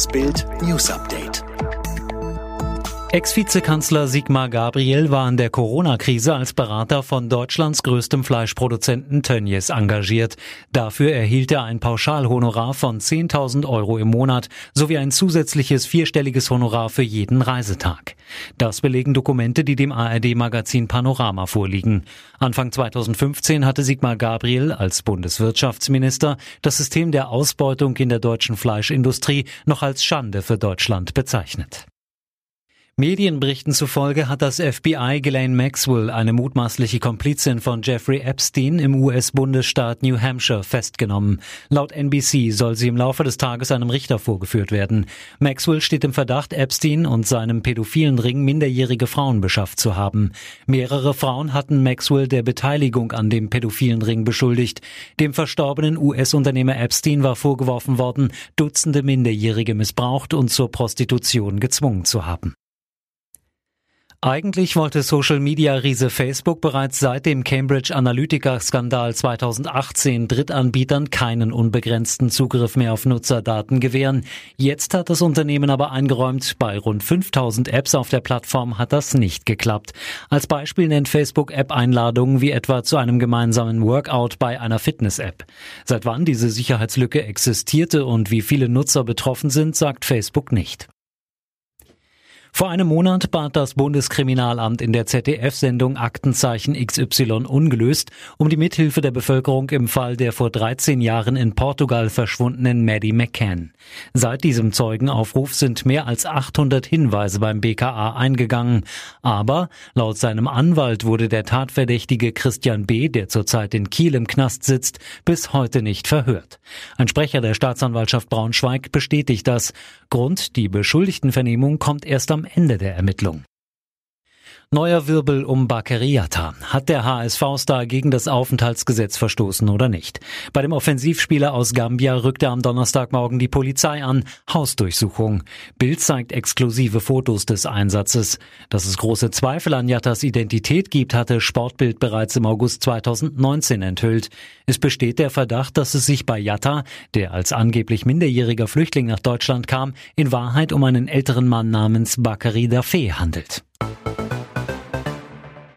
Das Bild News Update. Ex-Vizekanzler Sigmar Gabriel war in der Corona-Krise als Berater von Deutschlands größtem Fleischproduzenten Tönnies engagiert. Dafür erhielt er ein Pauschalhonorar von 10.000 Euro im Monat sowie ein zusätzliches vierstelliges Honorar für jeden Reisetag. Das belegen Dokumente, die dem ARD-Magazin Panorama vorliegen. Anfang 2015 hatte Sigmar Gabriel als Bundeswirtschaftsminister das System der Ausbeutung in der deutschen Fleischindustrie noch als Schande für Deutschland bezeichnet. Medienberichten zufolge hat das FBI Ghislaine Maxwell, eine mutmaßliche Komplizin von Jeffrey Epstein im US-Bundesstaat New Hampshire, festgenommen. Laut NBC soll sie im Laufe des Tages einem Richter vorgeführt werden. Maxwell steht im Verdacht, Epstein und seinem pädophilen Ring minderjährige Frauen beschafft zu haben. Mehrere Frauen hatten Maxwell der Beteiligung an dem pädophilen Ring beschuldigt. Dem verstorbenen US-Unternehmer Epstein war vorgeworfen worden, Dutzende Minderjährige missbraucht und zur Prostitution gezwungen zu haben. Eigentlich wollte Social-Media-Riese Facebook bereits seit dem Cambridge Analytica-Skandal 2018 Drittanbietern keinen unbegrenzten Zugriff mehr auf Nutzerdaten gewähren. Jetzt hat das Unternehmen aber eingeräumt, bei rund 5000 Apps auf der Plattform hat das nicht geklappt. Als Beispiel nennt Facebook App-Einladungen wie etwa zu einem gemeinsamen Workout bei einer Fitness-App. Seit wann diese Sicherheitslücke existierte und wie viele Nutzer betroffen sind, sagt Facebook nicht. Vor einem Monat bat das Bundeskriminalamt in der ZDF-Sendung Aktenzeichen XY ungelöst um die Mithilfe der Bevölkerung im Fall der vor 13 Jahren in Portugal verschwundenen Maddie McCann. Seit diesem Zeugenaufruf sind mehr als 800 Hinweise beim BKA eingegangen. Aber laut seinem Anwalt wurde der Tatverdächtige Christian B., der zurzeit in Kiel im Knast sitzt, bis heute nicht verhört. Ein Sprecher der Staatsanwaltschaft Braunschweig bestätigt das. Grund, die Beschuldigtenvernehmung kommt erst am am Ende der Ermittlung. Neuer Wirbel um Bakeriata. Hat der HSV-Star gegen das Aufenthaltsgesetz verstoßen oder nicht? Bei dem Offensivspieler aus Gambia rückte am Donnerstagmorgen die Polizei an. Hausdurchsuchung. Bild zeigt exklusive Fotos des Einsatzes. Dass es große Zweifel an Jattas Identität gibt, hatte Sportbild bereits im August 2019 enthüllt. Es besteht der Verdacht, dass es sich bei Jatta, der als angeblich minderjähriger Flüchtling nach Deutschland kam, in Wahrheit um einen älteren Mann namens Bakari Dafé handelt.